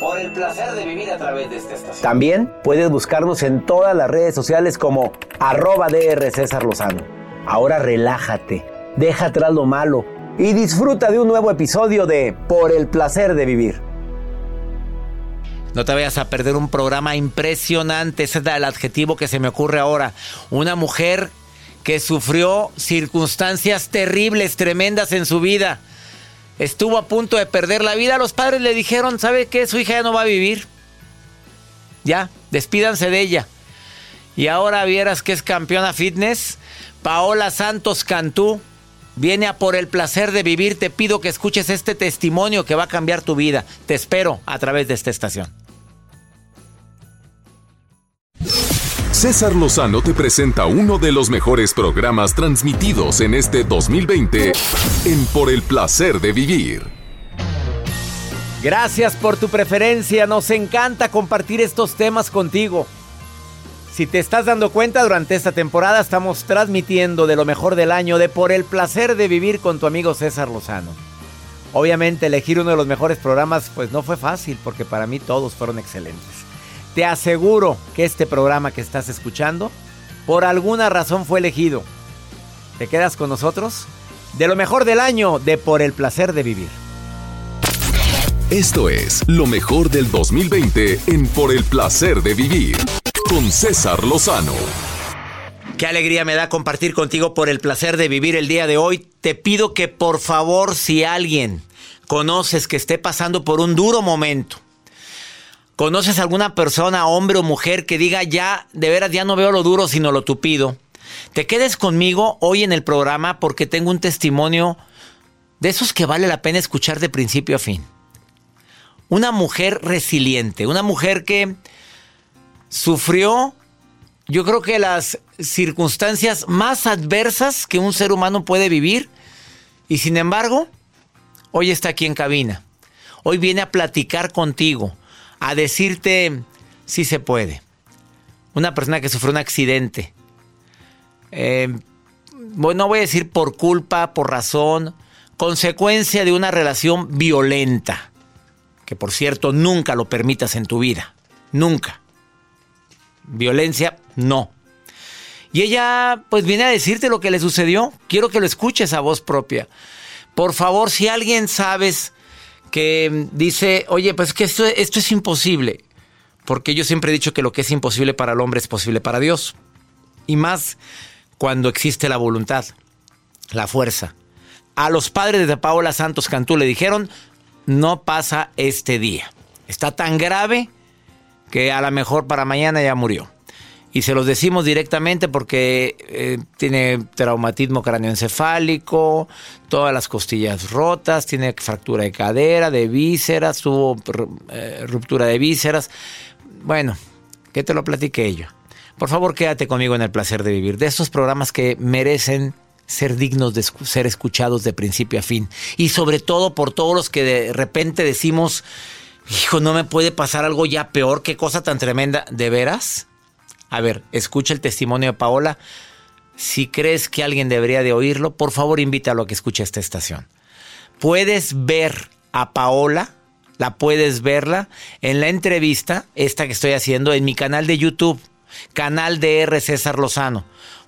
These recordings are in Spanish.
Por el placer de vivir a través de esta estación. También puedes buscarnos en todas las redes sociales como arroba DR César Lozano. Ahora relájate, deja atrás lo malo y disfruta de un nuevo episodio de Por el placer de vivir. No te vayas a perder un programa impresionante, ese es el adjetivo que se me ocurre ahora. Una mujer que sufrió circunstancias terribles, tremendas en su vida estuvo a punto de perder la vida. Los padres le dijeron, ¿sabe qué? Su hija ya no va a vivir. Ya, despídanse de ella. Y ahora vieras que es campeona fitness. Paola Santos Cantú viene a por el placer de vivir. Te pido que escuches este testimonio que va a cambiar tu vida. Te espero a través de esta estación. César Lozano te presenta uno de los mejores programas transmitidos en este 2020 en Por el placer de vivir. Gracias por tu preferencia. Nos encanta compartir estos temas contigo. Si te estás dando cuenta, durante esta temporada estamos transmitiendo de lo mejor del año de Por el placer de vivir con tu amigo César Lozano. Obviamente elegir uno de los mejores programas pues no fue fácil porque para mí todos fueron excelentes. Te aseguro que este programa que estás escuchando, por alguna razón fue elegido. ¿Te quedas con nosotros? De lo mejor del año, de Por el Placer de Vivir. Esto es lo mejor del 2020 en Por el Placer de Vivir con César Lozano. Qué alegría me da compartir contigo por el placer de vivir el día de hoy. Te pido que por favor, si alguien conoces que esté pasando por un duro momento, ¿Conoces alguna persona, hombre o mujer, que diga ya, de veras, ya no veo lo duro, sino lo tupido? Te quedes conmigo hoy en el programa porque tengo un testimonio de esos que vale la pena escuchar de principio a fin. Una mujer resiliente, una mujer que sufrió, yo creo que las circunstancias más adversas que un ser humano puede vivir y sin embargo, hoy está aquí en cabina. Hoy viene a platicar contigo a decirte si se puede. Una persona que sufrió un accidente. Eh, no voy a decir por culpa, por razón, consecuencia de una relación violenta. Que por cierto, nunca lo permitas en tu vida. Nunca. Violencia, no. Y ella pues viene a decirte lo que le sucedió. Quiero que lo escuches a voz propia. Por favor, si alguien sabes que dice, oye, pues que esto, esto es imposible. Porque yo siempre he dicho que lo que es imposible para el hombre es posible para Dios. Y más cuando existe la voluntad, la fuerza. A los padres de Paola Santos Cantú le dijeron, no pasa este día. Está tan grave que a lo mejor para mañana ya murió. Y se los decimos directamente porque eh, tiene traumatismo cráneoencefálico, todas las costillas rotas, tiene fractura de cadera, de vísceras, tuvo eh, ruptura de vísceras. Bueno, que te lo platiqué yo. Por favor, quédate conmigo en el placer de vivir. De estos programas que merecen ser dignos de ser escuchados de principio a fin. Y sobre todo por todos los que de repente decimos, hijo, no me puede pasar algo ya peor, qué cosa tan tremenda. ¿De veras? A ver, escucha el testimonio de Paola. Si crees que alguien debería de oírlo, por favor invítalo a que escuche esta estación. Puedes ver a Paola, la puedes verla en la entrevista, esta que estoy haciendo en mi canal de YouTube, canal de R. César Lozano.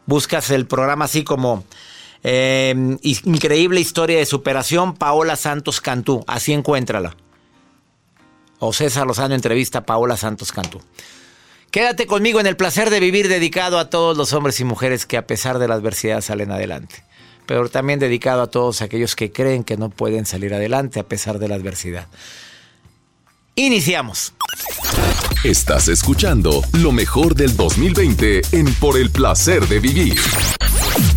Buscas el programa así como eh, Increíble Historia de Superación, Paola Santos Cantú. Así encuéntrala. O César Lozano entrevista a Paola Santos Cantú. Quédate conmigo en el placer de vivir dedicado a todos los hombres y mujeres que a pesar de la adversidad salen adelante. Pero también dedicado a todos aquellos que creen que no pueden salir adelante a pesar de la adversidad. Iniciamos. Estás escuchando lo mejor del 2020 en Por el placer de vivir.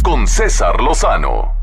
Con César Lozano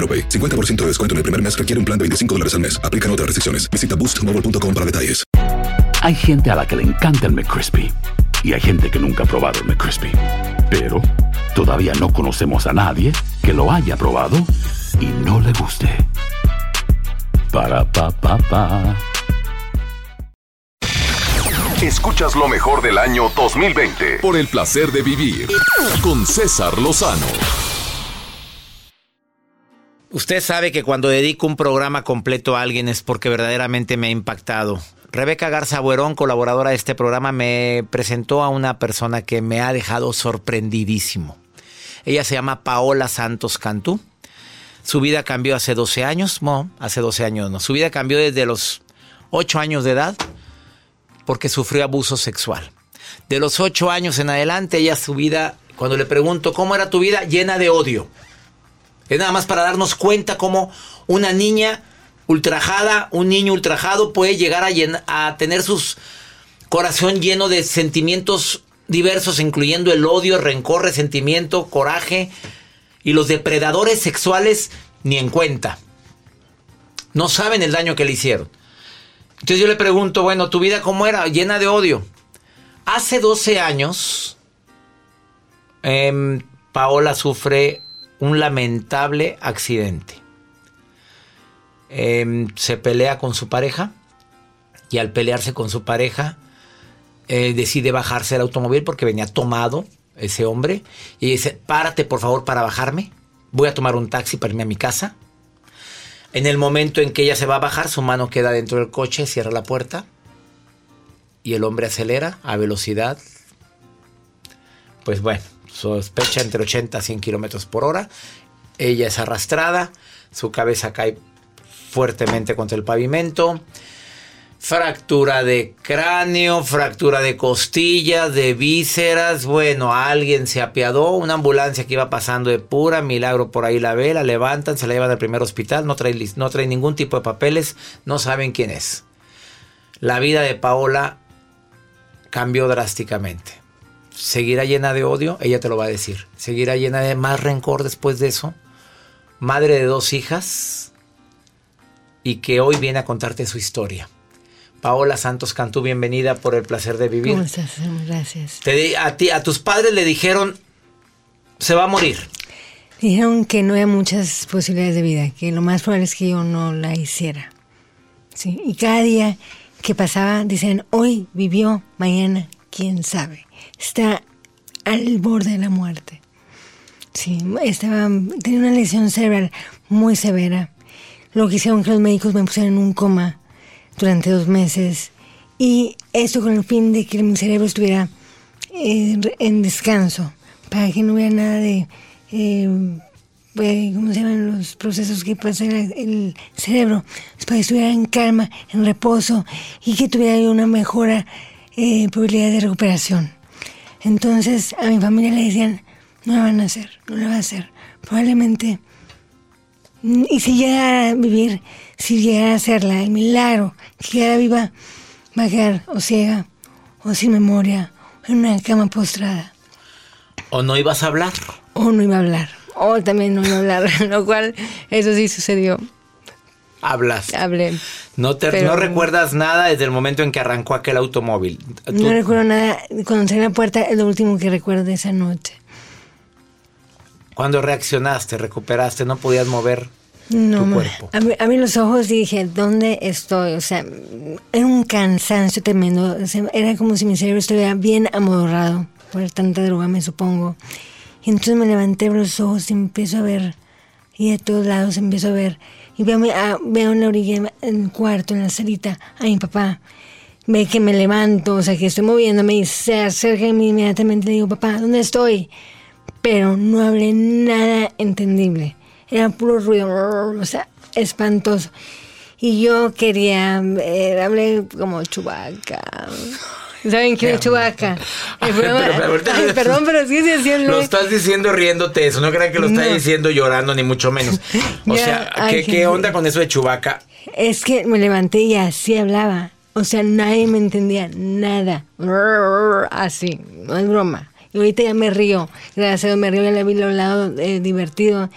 AroPay. 50% de descuento en el primer mes requiere un plan de 25 dólares al mes. Aplican otras restricciones. Visita boostmobile.com para detalles. Hay gente a la que le encanta el McCrispy y hay gente que nunca ha probado el McCrispy. Pero todavía no conocemos a nadie que lo haya probado y no le guste. Para pa pa pa. Escuchas lo mejor del año 2020 por el placer de vivir con César Lozano. Usted sabe que cuando dedico un programa completo a alguien es porque verdaderamente me ha impactado. Rebeca Garza Buerón, colaboradora de este programa, me presentó a una persona que me ha dejado sorprendidísimo. Ella se llama Paola Santos Cantú. Su vida cambió hace 12 años, no, hace 12 años no. Su vida cambió desde los 8 años de edad porque sufrió abuso sexual. De los 8 años en adelante, ella su vida, cuando le pregunto cómo era tu vida, llena de odio es nada más para darnos cuenta cómo una niña ultrajada, un niño ultrajado puede llegar a, tener su corazón lleno de sentimientos diversos, incluyendo el odio, rencor, resentimiento, coraje y los depredadores sexuales ni en cuenta. No saben el daño que le hicieron. Entonces yo le pregunto, bueno, ¿tu vida cómo era? Llena de odio. Hace 12 años, em, Paola sufre un lamentable accidente. Em, se pelea con su pareja y al pelearse con su pareja eh, decide bajarse del automóvil porque venía tomado ese hombre y dice, párate por favor para bajarme. voy a tomar un taxi para irme a mi casa. En el momento en que ella se va a bajar, su mano queda dentro del coche, cierra la puerta y el hombre acelera a velocidad. Pues bueno, sospecha entre 80 a 100 kilómetros por hora. Ella es arrastrada, su cabeza cae fuertemente contra el pavimento. Fractura de cráneo, fractura de costillas, de vísceras. Bueno, alguien se apiadó. Una ambulancia que iba pasando de pura milagro por ahí la ve, la levantan, se la llevan al primer hospital. No trae, no trae ningún tipo de papeles, no saben quién es. La vida de Paola cambió drásticamente. ¿Seguirá llena de odio? Ella te lo va a decir. ¿Seguirá llena de más rencor después de eso? Madre de dos hijas y que hoy viene a contarte su historia. Paola Santos Cantú, bienvenida por el placer de vivir. ¿Cómo estás? Gracias. Te, a, ti, a tus padres le dijeron, se va a morir. Dijeron que no había muchas posibilidades de vida, que lo más probable es que yo no la hiciera. Sí, y cada día que pasaba, dicen, hoy vivió, mañana, quién sabe. Está al borde de la muerte. Sí, estaba, tenía una lesión cerebral muy severa. Lo que hicieron que los médicos me pusieran en un coma durante dos meses. Y esto con el fin de que mi cerebro estuviera eh, en descanso, para que no hubiera nada de, eh, pues, ¿cómo se llaman los procesos que pasa en el cerebro? Para que estuviera en calma, en reposo y que tuviera una mejora eh, probabilidad de recuperación. Entonces a mi familia le decían, no la van a hacer, no la va a hacer. Probablemente, y si llegara a vivir, si llegara a hacerla, el milagro, que quedara viva, va a quedar o ciega, o sin memoria, en una cama postrada. ¿O no ibas a hablar? O no iba a hablar. O también no iba a hablar, lo cual eso sí sucedió. Hablas. Hablé. No, te, no recuerdas nada desde el momento en que arrancó aquel automóvil. No recuerdo nada. Cuando entré en la puerta es lo último que recuerdo de esa noche. Cuando reaccionaste, recuperaste, no podías mover no, tu cuerpo. A mí, los ojos dije, ¿dónde estoy? O sea, era un cansancio tremendo. era como si mi cerebro estuviera bien amodorrado por tanta droga, me supongo. Y entonces me levanté los ojos y empiezo a ver, y de todos lados empiezo a ver. Y veo, a, veo en la orilla, en el cuarto, en la salita, a mi papá. Ve que me levanto, o sea, que estoy moviéndome y se acerca a mí inmediatamente le digo, papá, ¿dónde estoy? Pero no hablé nada entendible. Era puro ruido, o sea, espantoso. Y yo quería, eh, hablé como chubaca. ¿Saben quién es Chubaca? perdón, pero sí se haciendo. Lo estás diciendo riéndote eso. No crean que lo estás diciendo llorando, ni mucho menos. O sea, ¿qué, ¿qué, onda con eso de Chubaca? Es que me levanté y así hablaba. O sea, nadie me entendía nada. Así, no es broma. Y ahorita ya me río. Gracias me río, ya le vi lo lado eh, divertido.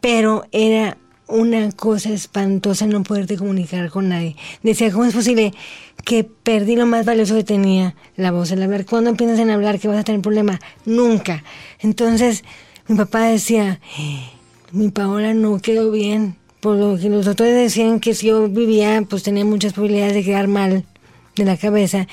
Pero era una cosa espantosa no poderte comunicar con nadie. Decía, ¿cómo es posible que perdí lo más valioso que tenía, la voz, el hablar? ¿Cuándo empiezas en hablar que vas a tener problema? Nunca. Entonces, mi papá decía, mi Paola no quedó bien, por lo que los doctores decían que si yo vivía, pues tenía muchas probabilidades de quedar mal de la cabeza.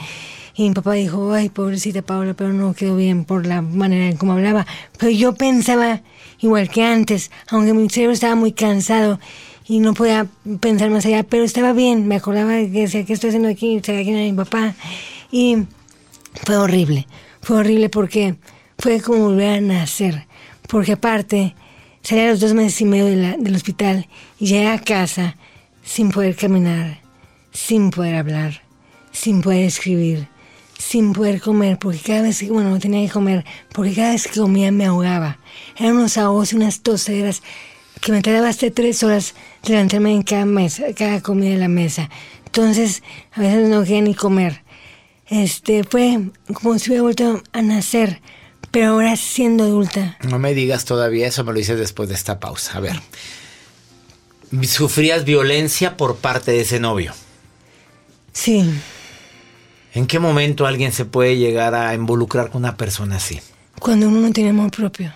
Y mi papá dijo, ay, pobrecita Paola, pero no quedó bien por la manera en cómo hablaba. Pero yo pensaba igual que antes, aunque mi cerebro estaba muy cansado y no podía pensar más allá, pero estaba bien. Me acordaba de que decía, ¿qué estoy haciendo aquí? Sabía quién era mi papá. Y fue horrible. Fue horrible porque fue como volver a nacer. Porque aparte, salí a los dos meses y medio del hospital y llegué a casa sin poder caminar, sin poder hablar, sin poder escribir sin poder comer, porque cada vez que, bueno, no tenía que comer, porque cada vez que comía me ahogaba. Eran unos ahogos y unas toseras que me tardaba hasta tres horas levantarme en cada mesa, cada comida en la mesa. Entonces, a veces no quería ni comer. Este, fue como si hubiera vuelto a nacer, pero ahora siendo adulta. No me digas todavía eso, me lo dices después de esta pausa. A ver. ¿Sufrías violencia por parte de ese novio? Sí. ¿En qué momento alguien se puede llegar a involucrar con una persona así? Cuando uno no tiene amor propio.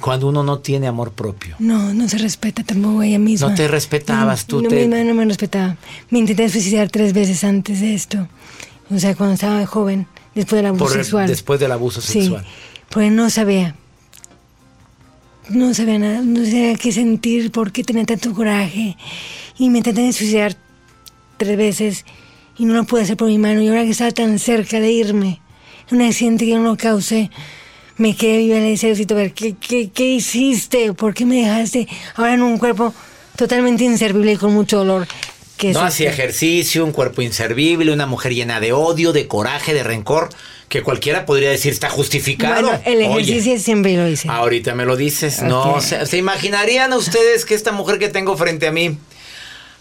Cuando uno no tiene amor propio. No, no se respeta tampoco ella misma. No te respetabas tú. No, misma no me respetaba. Me intenté suicidar tres veces antes de esto. O sea, cuando estaba joven, después del abuso sexual. Después del abuso sexual. Sí, porque no sabía. no sabía nada, no sabía qué sentir, por qué tenía tanto coraje. Y me intenté suicidar tres veces y no lo pude hacer por mi mano. Y ahora que estaba tan cerca de irme, un accidente que yo no lo causé, me quedé viva en el ejército. A ver, ¿qué, qué, qué hiciste? ¿Por qué me dejaste ahora en un cuerpo totalmente inservible y con mucho dolor? ¿Qué es No hacía ejercicio, un cuerpo inservible, una mujer llena de odio, de coraje, de rencor, que cualquiera podría decir está justificado. Bueno, el Oye, ejercicio siempre lo hice. ahorita me lo dices. No, se, ¿se imaginarían ustedes que esta mujer que tengo frente a mí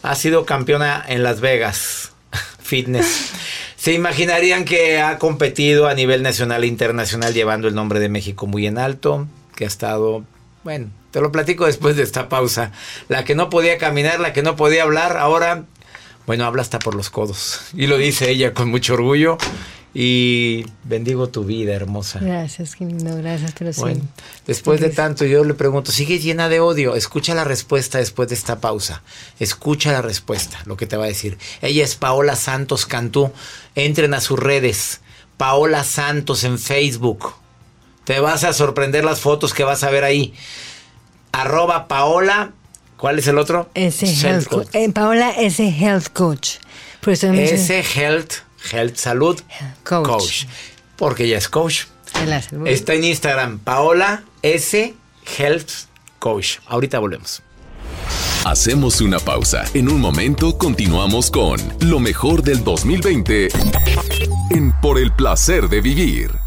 ha sido campeona en Las Vegas Fitness? ¿Se imaginarían que ha competido a nivel nacional e internacional llevando el nombre de México muy en alto? Que ha estado, bueno, te lo platico después de esta pausa. La que no podía caminar, la que no podía hablar, ahora, bueno, habla hasta por los codos. Y lo dice ella con mucho orgullo. Y bendigo tu vida, hermosa. Gracias, lindo, gracias, pero sí. Bueno, después de tanto yo le pregunto, ¿sigue llena de odio? Escucha la respuesta después de esta pausa. Escucha la respuesta, lo que te va a decir. Ella es Paola Santos Cantú. Entren a sus redes. Paola Santos en Facebook. Te vas a sorprender las fotos que vas a ver ahí. Arroba Paola. ¿Cuál es el otro? Ese Health health Coach. Eh, Paola, ese health coach. Por eso me Ese Health, Health Salud Coach. coach. Porque ella es coach. de la salud. Está en Instagram, Paola S. Health Coach. Ahorita volvemos. Hacemos una pausa. En un momento continuamos con lo mejor del 2020 en Por el placer de vivir.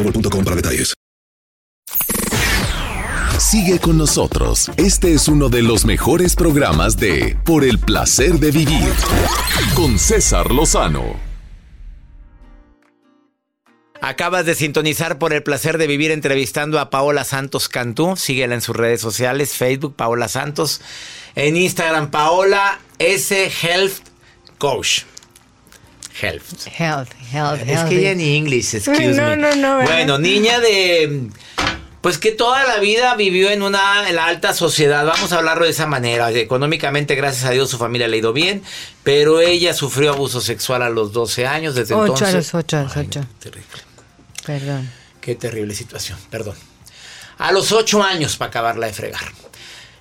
Sigue con nosotros. Este es uno de los mejores programas de Por el placer de vivir con César Lozano. Acabas de sintonizar por el placer de vivir entrevistando a Paola Santos Cantú. Síguela en sus redes sociales, Facebook, Paola Santos. En Instagram, Paola S. Health Coach. Health. Health, health, Es que ya ni English, excuse No, me. no, no, ¿verdad? Bueno, niña de. Pues que toda la vida vivió en una en la alta sociedad, vamos a hablarlo de esa manera. Económicamente, gracias a Dios, su familia le ha ido bien, pero ella sufrió abuso sexual a los 12 años, desde Ocho entonces. a los ocho, a los ocho. terrible. Perdón. Qué terrible situación, perdón. A los 8 años para acabarla de fregar.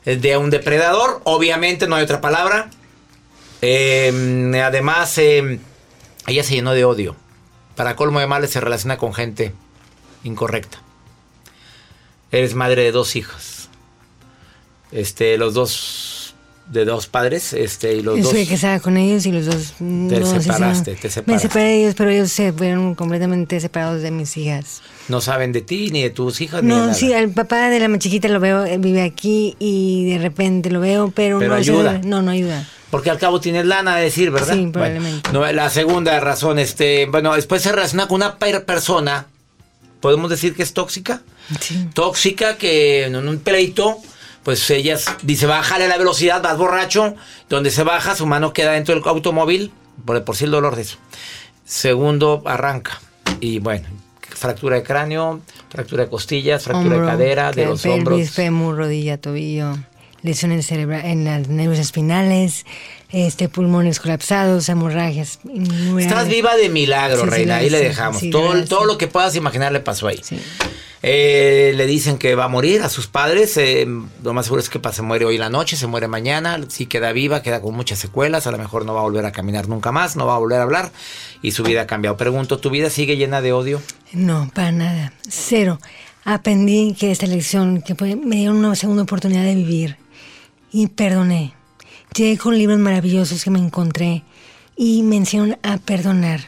De un depredador, obviamente, no hay otra palabra. Eh, además, eh, ella se llenó de odio. Para colmo de males, se relaciona con gente incorrecta. Eres madre de dos hijas. Este, los dos de dos padres, este, y los Yo dos estuve casada con ellos y los dos Te no se separaste, te separaste. Me separé de ellos, pero ellos se fueron completamente separados de mis hijas. no saben de ti, ni de tus hijas, ni de No, nada. sí, al papá de la más chiquita lo veo, él vive aquí y de repente lo veo, pero, Pero no ayuda. Se, no, no ayuda. Porque al cabo tienes lana de decir, ¿verdad? Sí, Bueno, probablemente. no, la segunda razón, este, bueno, después se relaciona con una per- persona, podemos decir que es tóxica. Tóxica que en un pleito, pues ella dice, bájale la velocidad, vas borracho, donde se baja, su mano queda dentro del automóvil, por, por si el dolor de eso. Segundo, arranca. Y bueno, fractura de cráneo, fractura de costillas, fractura de cadera, de los pelvis, hombros. fémur, rodilla, tobillo, lesiones cerebrales en las nervios espinales, este pulmones colapsados, hemorragias. Estás viva de milagro, Sí, sí, reina. Ahí le dejamos. Todo, todo lo que puedas imaginar le pasó ahí. Eh, le dicen que va a morir a sus padres. eh, lo más seguro es que se muere hoy la noche, se muere mañana. Si queda viva, queda con muchas secuelas. A lo mejor no va a volver a caminar nunca más, no va a volver a hablar. Y su vida ha cambiado. Pregunto, ¿tu vida sigue llena de odio? No, para nada. Cero. Aprendí que esta lección, que me dieron una segunda oportunidad de vivir. Y perdoné. Llegué con libros maravillosos que me encontré y me enseñaron a perdonar.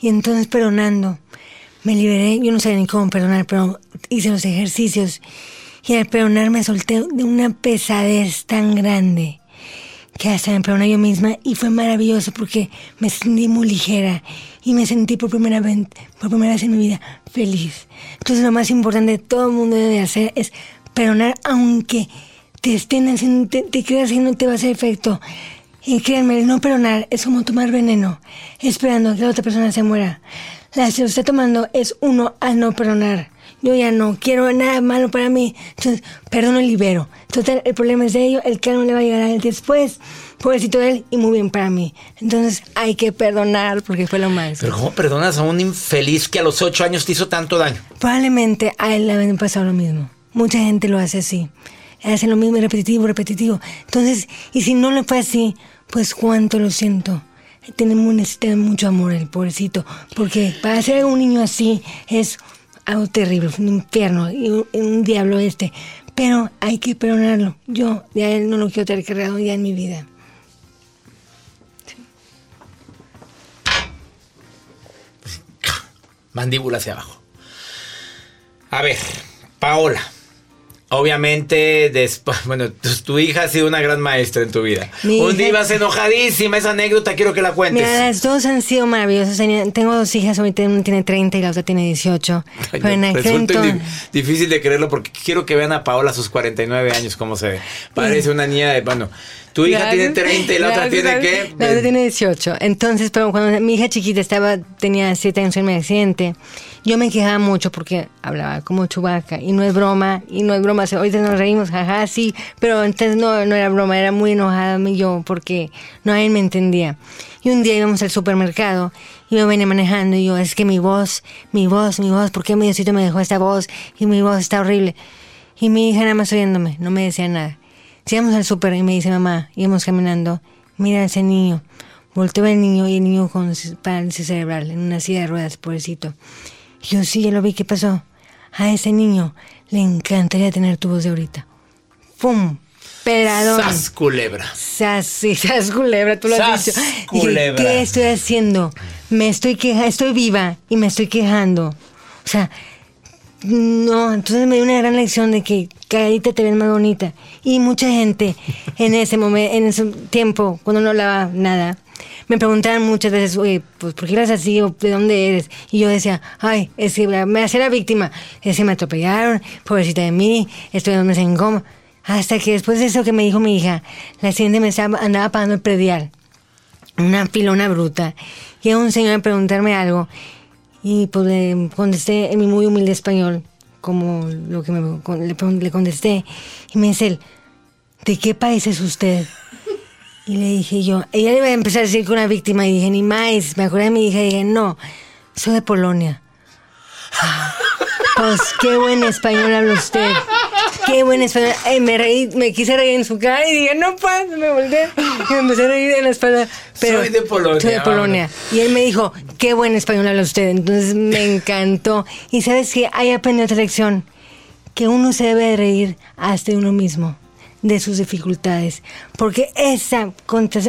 Y entonces perdonando, me liberé. Yo no sabía ni cómo perdonar, pero hice los ejercicios. Y al perdonar me solté de una pesadez tan grande que hasta me perdoné yo misma y fue maravilloso porque me sentí muy ligera y me sentí por primera vez, por primera vez en mi vida feliz. Entonces lo más importante que todo el mundo debe hacer es perdonar aunque te estén haciendo, te, te creas que no te va a hacer efecto. Y créanme, el no perdonar es como tomar veneno, esperando que la otra persona se muera. La que se está tomando es uno al no perdonar. Yo ya no quiero nada malo para mí. Entonces, perdono y libero. Total, el problema es de ello, el que no le va a llegar a él después. Pobrecito de él y muy bien para mí. Entonces, hay que perdonar porque fue lo más. Pero ¿cómo perdonas a un infeliz que a los ocho años te hizo tanto daño? Probablemente a él le habían pasado lo mismo. Mucha gente lo hace así. Hace lo mismo, repetitivo, repetitivo. Entonces, y si no le fue así, pues cuánto lo siento. Tenemos necesita mucho amor el pobrecito, porque para ser un niño así es algo terrible, un infierno un diablo este. Pero hay que perdonarlo. Yo ya él no lo quiero tener cargado ya en mi vida. Mandíbula hacia abajo. A ver, Paola. Obviamente, después, bueno, tu, tu hija ha sido una gran maestra en tu vida. Mi Un día ibas enojadísima, esa anécdota quiero que la cuentes. Mira, las dos han sido maravillosas. Tengo dos hijas, una tiene 30 y la otra tiene 18. Ay, Pero en no, aquel entonces- difícil de creerlo porque quiero que vean a Paola a sus 49 años cómo se ve. Parece una niña de, bueno, tu hija tiene 30 y la otra tiene qué? La otra tiene 18. Entonces, pero cuando mi hija chiquita estaba, tenía 7 años en mi accidente, yo me quejaba mucho porque hablaba como chubaca y no es broma, y no es broma. Ahorita nos reímos, jaja, sí, pero entonces no, no era broma, era muy enojada yo porque nadie me entendía. Y un día íbamos al supermercado y me venía manejando y yo, es que mi voz, mi voz, mi voz, ¿por qué mi Diosito me dejó esta voz? Y mi voz está horrible. Y mi hija nada más oyéndome, no me decía nada. Llegamos al súper y me dice mamá, íbamos caminando, mira ese niño. Volteo al niño y el niño con parálisis cerebral en una silla de ruedas, pobrecito. Y yo sí, ya lo vi, ¿qué pasó? A ese niño le encantaría tener tu voz de ahorita. ¡Pum! Pedradón. Sas culebra. Sas, sí, sas culebra, tú lo has Sas dicho. Dije, culebra. ¿qué estoy haciendo? Me estoy quejando, estoy viva y me estoy quejando. O sea, no, entonces me dio una gran lección de que calladita te ves más bonita. Y mucha gente en ese momento, en ese tiempo, cuando no hablaba nada, me preguntaban muchas veces, oye, pues ¿por qué eres así o de dónde eres? Y yo decía, ay, es que me hacía la víctima. Es que me atropellaron, pobrecita de mí, estoy donde se coma. Hasta que después de eso que me dijo mi hija, la siguiente me andaba pagando el predial. Una pilona bruta. Y un señor a preguntarme algo. Y pues le contesté en mi muy humilde español, como lo que me, le, le contesté. Y me dice él, ¿de qué país es usted? Y le dije yo, ella iba a empezar a decir que una víctima. Y dije, ni más. Me acordé de mi hija y dije, no, soy de Polonia. Ah, Pues qué buen español habla usted. Qué buen español. Eh, me reí, me quise reír en su cara y dije, no puedo, me volteé. Y me empecé a reír en la espalda. Pero Soy de Polonia, Soy de Polonia. Y él me dijo, qué buen español habla usted. Entonces me encantó. Y sabes que ahí aprendí otra lección. Que uno se debe de reír hasta de uno mismo. de sus dificultades. Porque esa,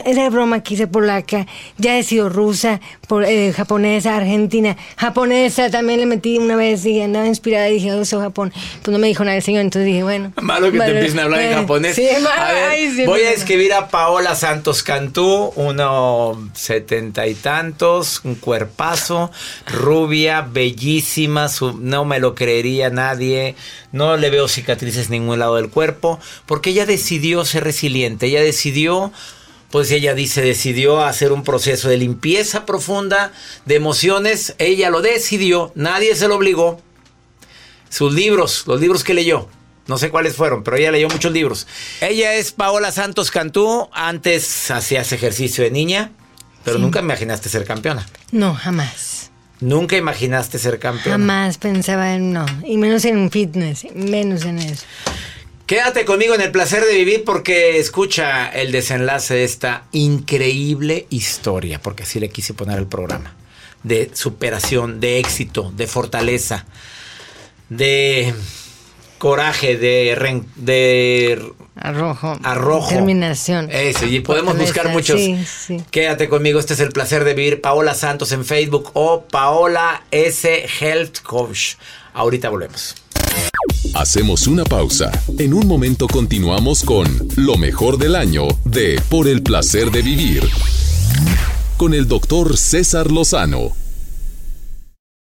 esa broma que hice polaca, ya he sido rusa, por, eh, japonesa, argentina, japonesa, también le metí una vez y andaba inspirada y dije, oh, soy Japón. Pues no me dijo nada el señor, entonces dije, bueno. Malo que te empiecen a hablar en eh, japonés. Sí, malo, a ver, ay, sí, voy a escribir a Paola Santos Cantú, uno setenta y tantos, un cuerpazo, rubia, bellísima, su- no me lo creería nadie, no le veo cicatrices en ningún lado del cuerpo, porque ella decidió ser resiliente, ella decidió, pues ella dice, decidió hacer un proceso de limpieza profunda de emociones, ella lo decidió, nadie se lo obligó sus libros, los libros que leyó. No sé cuáles fueron, pero ella leyó muchos libros. Ella es Paola Santos Cantú. Antes hacías ejercicio de niña, pero nunca imaginaste ser campeona. No, jamás. Nunca imaginaste ser campeona. Jamás pensaba en no. Y menos en fitness, menos en eso. Quédate conmigo en el placer de vivir porque escucha el desenlace de esta increíble historia, porque así le quise poner el programa, de superación, de éxito, de fortaleza, de coraje, de, de Arrojo. Arrojo. Determinación. Eso, y podemos Fortaleza, buscar muchos. Sí, sí. Quédate conmigo, este es el placer de vivir. Paola Santos en Facebook o Paola S. Health Coach. Ahorita volvemos. Hacemos una pausa. En un momento continuamos con lo mejor del año de Por el placer de vivir. Con el doctor César Lozano.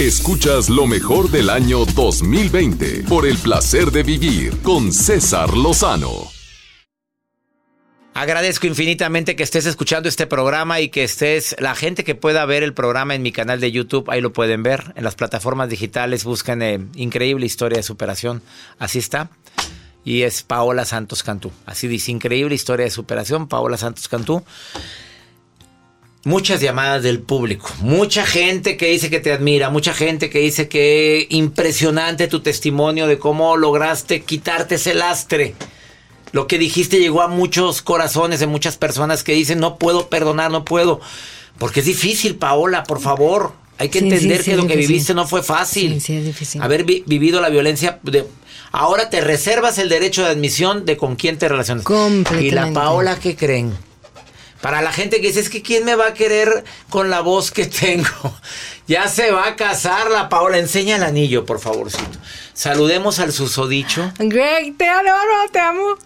Escuchas lo mejor del año 2020 por el placer de vivir con César Lozano. Agradezco infinitamente que estés escuchando este programa y que estés, la gente que pueda ver el programa en mi canal de YouTube, ahí lo pueden ver. En las plataformas digitales buscan eh, Increíble Historia de Superación. Así está. Y es Paola Santos Cantú. Así dice, Increíble Historia de Superación, Paola Santos Cantú. Muchas llamadas del público, mucha gente que dice que te admira, mucha gente que dice que impresionante tu testimonio de cómo lograste quitarte ese lastre. Lo que dijiste llegó a muchos corazones de muchas personas que dicen no puedo perdonar, no puedo. Porque es difícil, Paola, por favor. Hay que Sí, entender sí, sí, que lo que viviste no fue fácil. Sí, sí, es difícil. Haber vi- vivido la violencia de... Ahora te reservas el derecho de admisión de con quién te relacionas. Completamente. Y la Paola, ¿qué creen? Para la gente que dice, es que ¿quién me va a querer con la voz que tengo? Ya se va a casar la Paola. Enseña el anillo, por favorcito. Saludemos al susodicho. Greg, te adoro, te amo.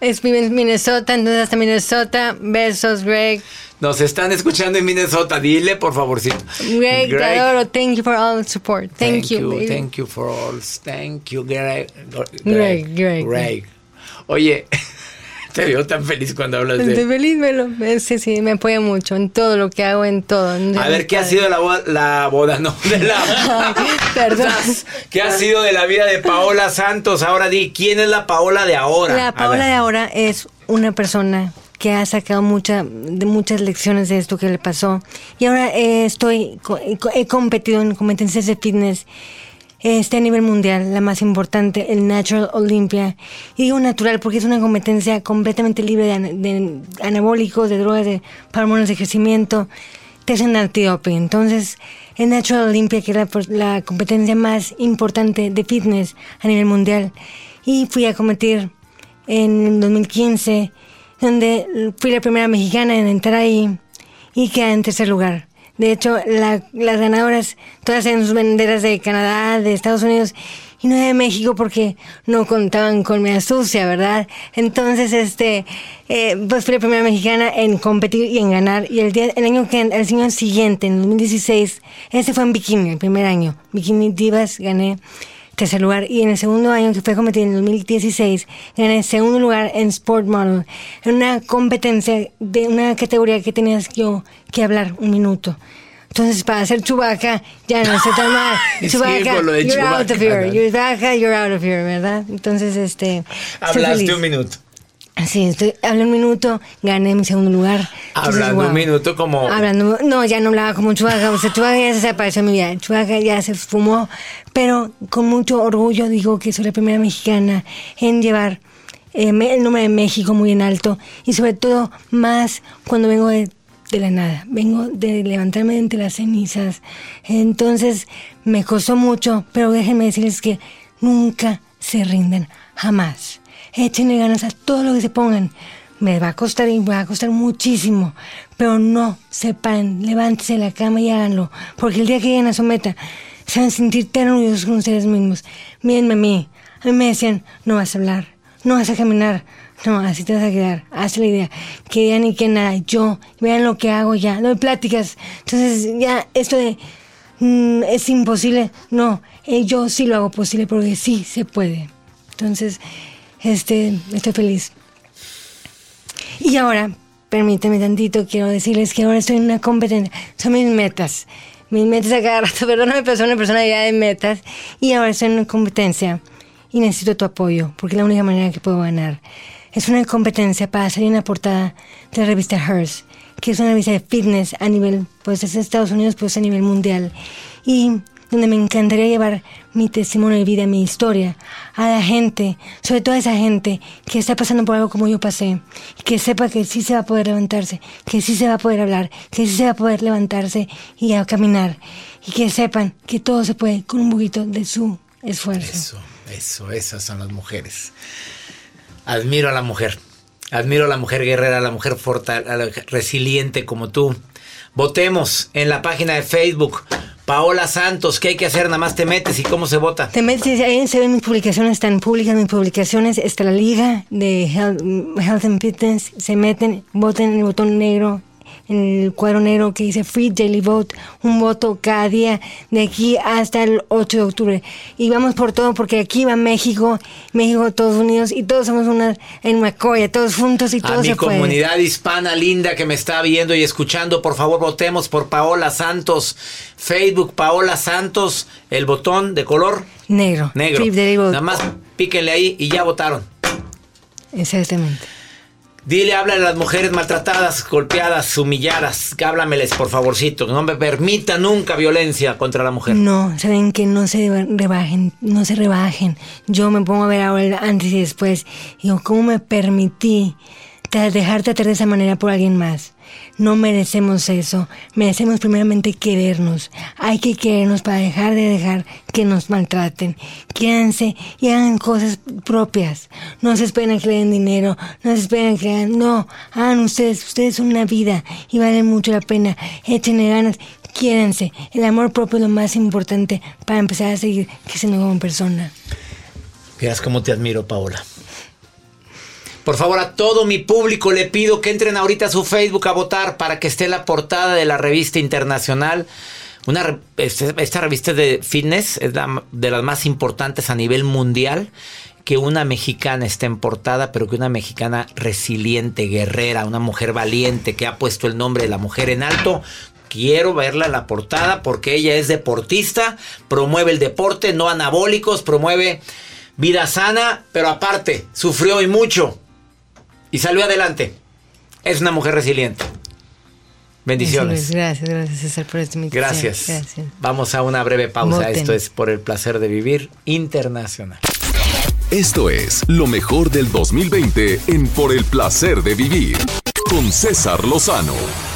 Es Minnesota, entonces hasta Minnesota. Besos, Greg. Nos están escuchando en Minnesota. Dile, por favorcito. Greg, te adoro. Thank you for all the support. Thank, you. baby. Thank you for all. Thank you, Greg. Greg, Greg. Greg. Oye, te veo tan feliz cuando hablas de... Estoy feliz, me lo, sí, sí, me apoya mucho en todo lo que hago, en todo. A ver, ¿qué ha sido la boda? La boda, no, de la... Ay, perdón. ¿Qué ha sido de la vida de Paola Santos? Ahora di, ¿quién es la Paola de ahora? La Paola de ahora es una persona que ha sacado mucha, de muchas lecciones de esto que le pasó. Y ahora eh, estoy, co- he competido en competencias de fitness este a nivel mundial, la más importante, el Natural Olympia. Y digo natural porque es una competencia completamente libre de, de anabólicos, de drogas, de hormonas de crecimiento. Te hacen antidoping. Entonces, el Natural Olympia, que es la, competencia más importante de fitness a nivel mundial. Y fui a competir en el 2015, donde fui la primera mexicana en entrar ahí y quedé en tercer lugar. De hecho, la- las ganadoras todas tienen sus banderas de Canadá, de Estados Unidos y no de México porque no contaban con mi astucia, ¿verdad? Entonces, este, eh, pues fui la primera mexicana en competir y en ganar. Y el, día, el, año que, el año siguiente, en 2016, ese fue en bikini, el primer año. Bikini Divas gané tercer lugar. Y en el segundo año que fue a competir en 2016, gané segundo lugar en Sport Model, en una competencia de una categoría que tenías yo que hablar un minuto. Entonces, para hacer Chubaca, ya no sé tan mal. Sí, Chewbacca, de you're out of Chewbacca, here. Chewbacca, you're out of here, ¿verdad? Entonces, este... Hablaste un minuto. Sí, estoy, hablé un minuto, gané mi segundo lugar. Entonces, Hablando wow. un minuto como... Hablando, no, ya no hablaba como Chubaca, o sea, Chubaca ya se desapareció de mi vida, Chubaca ya se esfumó, pero con mucho orgullo digo que soy la primera mexicana en llevar eh, el nombre de México muy en alto y sobre todo más cuando vengo de, de la nada, vengo de levantarme entre las cenizas, entonces me costó mucho, pero déjenme decirles que nunca se rinden, jamás. Échenle ganas a todo lo que se pongan. Me va a costar y me va a costar muchísimo, pero no se paren, levántense de la cama y háganlo, porque el día que lleguen a su meta se van a sentir tan con ustedes mismos. Mírenme a a mí me decían, no vas a hablar, no vas a caminar, no, así te vas a quedar, haz la idea, que digan ni que nada, yo, vean lo que hago ya, no hay pláticas, entonces ya esto de mm, es imposible, no, eh, yo sí lo hago posible porque sí se puede. Entonces, este, estoy feliz. Y ahora, permíteme tantito, quiero decirles que ahora estoy en una competencia. Son mis metas. Mis metas a cada rato, perdóname, pero soy una persona ya de metas. Y ahora estoy en una competencia y necesito tu apoyo, porque es la única manera que puedo ganar. Es una competencia para salir en la portada de la revista Hers, que es una revista de fitness a nivel, pues es Estados Unidos, pues a nivel mundial. Y donde me encantaría llevar mi testimonio de vida, mi historia, a la gente, sobre todo a esa gente que está pasando por algo como yo pasé, que sepa que sí se va a poder levantarse, que sí se va a poder hablar, que sí se va a poder levantarse y a caminar, y que sepan que todo se puede con un poquito de su esfuerzo. Eso, eso, esas son las mujeres. Admiro a la mujer. Admiro a la mujer guerrera, a la mujer fortal, a la resiliente como tú. Votemos en la página de Facebook. Paola Santos, ¿qué hay que hacer? Nada más te metes y cómo se vota. Te metes, ahí se ven mis publicaciones, están públicas mis publicaciones, está la liga de Health, Health and Fitness, se meten, voten en el botón negro, en el cuadro negro que dice Free Daily Vote, un voto cada día de aquí hasta el 8 de octubre. Y vamos por todo porque aquí va México, México, Estados Unidos y todos somos una en Macoya, todos juntos y A todo mi se puede. comunidad hispana linda que me está viendo y escuchando, por favor votemos por Paola Santos. Facebook Paola Santos, el botón de color Negro. negro. Nada más píquenle ahí y ya votaron. Exactamente. Dile, háblale a las mujeres maltratadas, golpeadas, humilladas. Háblameles, por favorcito. No me permita nunca violencia contra la mujer. No, saben que no se rebajen, no se rebajen. Yo me pongo a ver ahora antes y después. Digo, ¿cómo me permití tra- dejar tratar de esa manera por alguien más? No merecemos eso. Merecemos primeramente querernos. Hay que querernos para dejar de dejar que nos maltraten. Quédense y hagan cosas propias. No se esperen que le den dinero. No se esperen que le hagan. No, hagan ustedes. Ustedes son una vida y valen mucho la pena. Échenle ganas. Quiérense. El amor propio es lo más importante para empezar a seguir creciendo como persona. Verás cómo te admiro, Paola. Por favor, a todo mi público le pido que entren ahorita a su Facebook a votar para que esté la portada de la revista internacional. Una, este, esta revista de fitness es de las más importantes a nivel mundial. Que una mexicana esté en portada, pero que una mexicana resiliente, guerrera, una mujer valiente que ha puesto el nombre de la mujer en alto, quiero verla en la portada porque ella es deportista, promueve el deporte, no anabólicos, promueve vida sana, pero aparte, sufrió y mucho y salió adelante. Es una mujer resiliente. Bendiciones. Gracias, gracias César por esta gracias. gracias. Vamos a una breve pausa. Esto es por el placer de vivir internacional. Esto es lo mejor del 2020 en Por el placer de vivir con César Lozano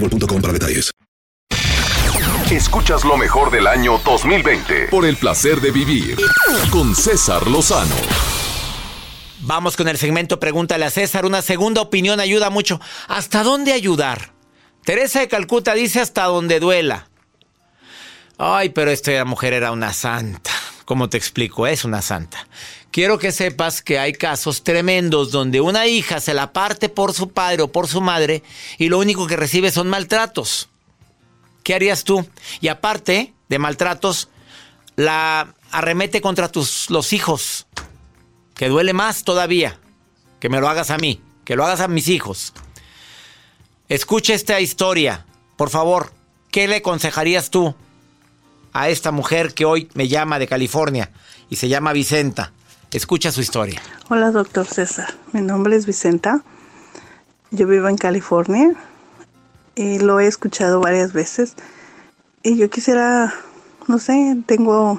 boostmobile.com para detalles. Escuchas lo mejor del año 2020 por el placer de vivir con César Lozano. Vamos con el segmento Pregúntale a César. Una segunda opinión ayuda mucho. ¿Hasta dónde ayudar? Teresa de Calcuta dice hasta donde duela. Ay, pero esta mujer era una santa. ¿Cómo te explico? Es una santa. Quiero que sepas que hay casos tremendos donde una hija se la parte por su padre o por su madre y lo único que recibe son maltratos. ¿Qué harías tú? Y aparte de maltratos, la arremete contra tus los hijos. Que duele más todavía que me lo hagas a mí, que lo hagas a mis hijos. Escucha esta historia, por favor. ¿Qué le aconsejarías tú a esta mujer que hoy me llama de California y se llama Vicenta? Escucha su historia. Hola, doctor César. Mi nombre es Vicenta. Yo vivo en California y lo he escuchado varias veces. Y yo quisiera, no sé, tengo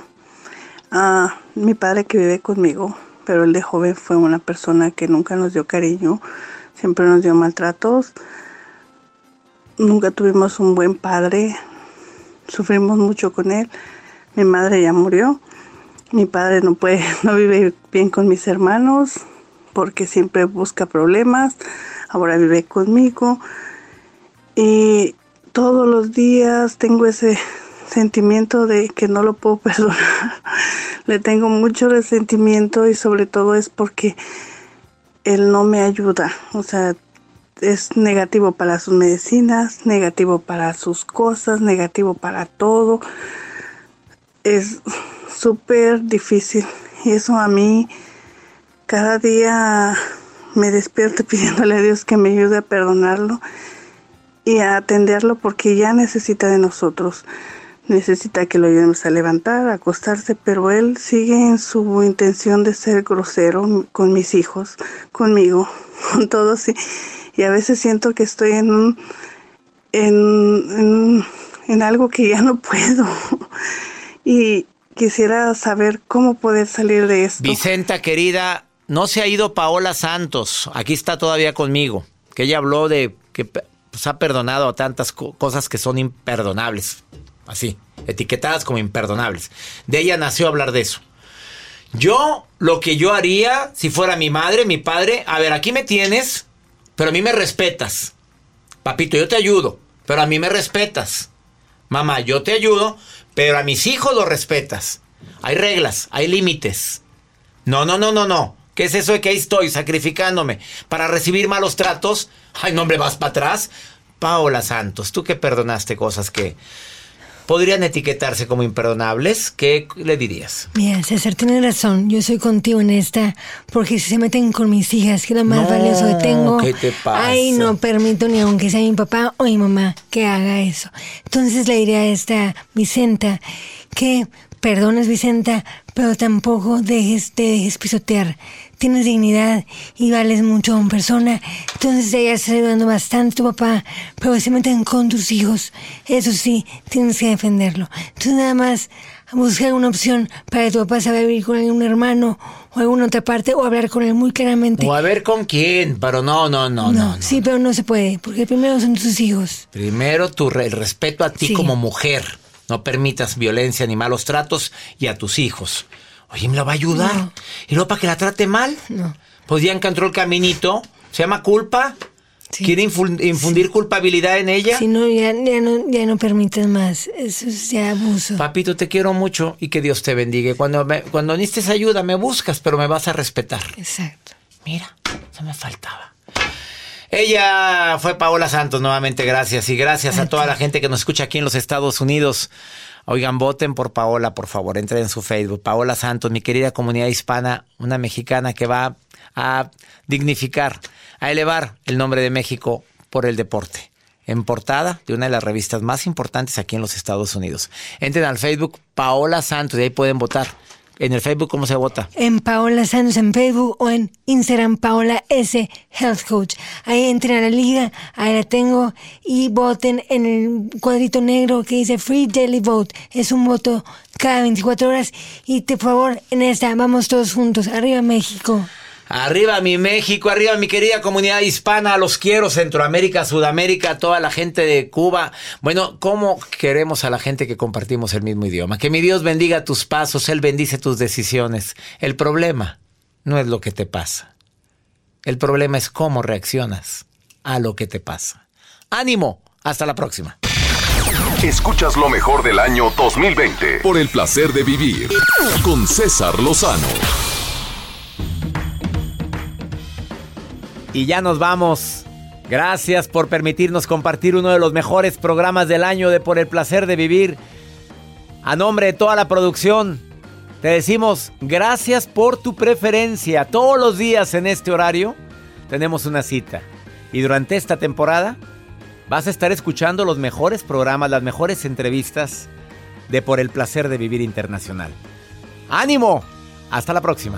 a mi padre que vive conmigo, pero el de joven fue una persona que nunca nos dio cariño, siempre nos dio maltratos. Nunca tuvimos un buen padre, sufrimos mucho con él. Mi madre ya murió mi padre no puede, no vive bien con mis hermanos porque siempre busca problemas. Ahora vive conmigo y todos los días tengo ese sentimiento de que no lo puedo perdonar. Le tengo mucho resentimiento y sobre todo es porque él no me ayuda. O sea, es negativo para sus medicinas, negativo para sus cosas, negativo para todo. Es súper difícil. Y eso a mí cada día me despierto pidiéndole a Dios que me ayude a perdonarlo y a atenderlo porque ya necesita de nosotros. necesita que lo ayudemos a levantar, a acostarse, pero él sigue en su intención de ser grosero con mis hijos, conmigo, con todos. Y, y a veces siento que estoy en un, en, en, en algo que ya no puedo. y quisiera saber cómo poder salir de esto. Vicenta, querida, no se ha ido Paola Santos. Aquí está todavía conmigo. Que ella habló de que pues, ha perdonado a tantas co- cosas que son imperdonables. Así, etiquetadas como imperdonables. De ella nació hablar de eso. Yo, lo que yo haría, si fuera mi madre, mi padre, a ver, aquí me tienes, pero a mí me respetas. Papito, yo te ayudo, pero a mí me respetas. Mamá, yo te ayudo, pero a mis hijos los respetas. Hay reglas, hay límites. No, no, no, no, no. ¿Qué es eso de que ahí estoy sacrificándome para recibir malos tratos? Ay, no, hombre, vas para atrás. Paola Santos, tú que perdonaste cosas que podrían etiquetarse como imperdonables, ¿qué le dirías? Mira, César, tienes razón. Yo soy contigo en esta. Porque si se meten con mis hijas, que es lo más No, valioso que tengo. ¿qué te pasa? Ay, no permito ni aunque sea mi papá o mi mamá que haga eso. Entonces le diría a esta Vicenta que perdones, Vicenta, pero tampoco dejes, te dejes pisotear. Tienes dignidad y vales mucho como persona. Entonces ella está ayudando bastante a tu papá, pero se meten con tus hijos. Eso sí, tienes que defenderlo. Entonces nada más busca alguna opción para que tu papá se vaya a vivir con algún hermano o alguna otra parte o hablar con él muy claramente. O a ver con quién, pero no, no, no, no. no. Sí, pero no se puede, porque primero son tus hijos. Primero, tu re- el respeto a ti Sí. como mujer. No permitas violencia ni malos tratos y a tus hijos. Oye, ¿me la va a ayudar? No. ¿Y luego para que la trate mal? No. Pues ya encontró el caminito. ¿Se llama culpa? ¿Quiere infu- infundir culpabilidad en ella? Si no ya, ya no, ya no permites más. Eso es ya abuso. Papito, te quiero mucho y que Dios te bendiga. Cuando, me- cuando necesites ayuda, me buscas, pero me vas a respetar. Exacto. Mira, eso me faltaba. Ella fue Paola Santos, nuevamente gracias. Y gracias a toda la gente que nos escucha aquí en los Estados Unidos. Oigan, voten por Paola, por favor, entren en su Facebook. Paola Santos, mi querida comunidad hispana, una mexicana que va a dignificar, a elevar el nombre de México por el deporte. En portada de una de las revistas más importantes aquí en los Estados Unidos. Entren al Facebook Paola Santos y ahí pueden votar. En el Facebook, ¿cómo se vota? En Paola Santos en Facebook o en Instagram Paola S Health Coach. Ahí entren a la liga, ahí la tengo y voten en el cuadrito negro que dice Free Daily Vote. Es un voto cada 24 horas y por favor en esta vamos todos juntos. Arriba México. Arriba mi México, arriba mi querida comunidad hispana, los quiero, Centroamérica, Sudamérica, toda la gente de Cuba. Bueno, ¿cómo queremos a la gente que compartimos el mismo idioma? Que mi Dios bendiga tus pasos, Él bendice tus decisiones. El problema no es lo que te pasa. El problema es cómo reaccionas a lo que te pasa. Ánimo, hasta la próxima. Escuchas lo mejor del año 2020 por el placer de vivir con César Lozano. Y ya nos vamos. Gracias por permitirnos compartir uno de los mejores programas del año de Por el Placer de Vivir. A nombre de toda la producción, te decimos gracias por tu preferencia. Todos los días en este horario tenemos una cita. Y durante esta temporada vas a estar escuchando los mejores programas, las mejores entrevistas de Por el Placer de Vivir Internacional. ¡Ánimo! Hasta la próxima.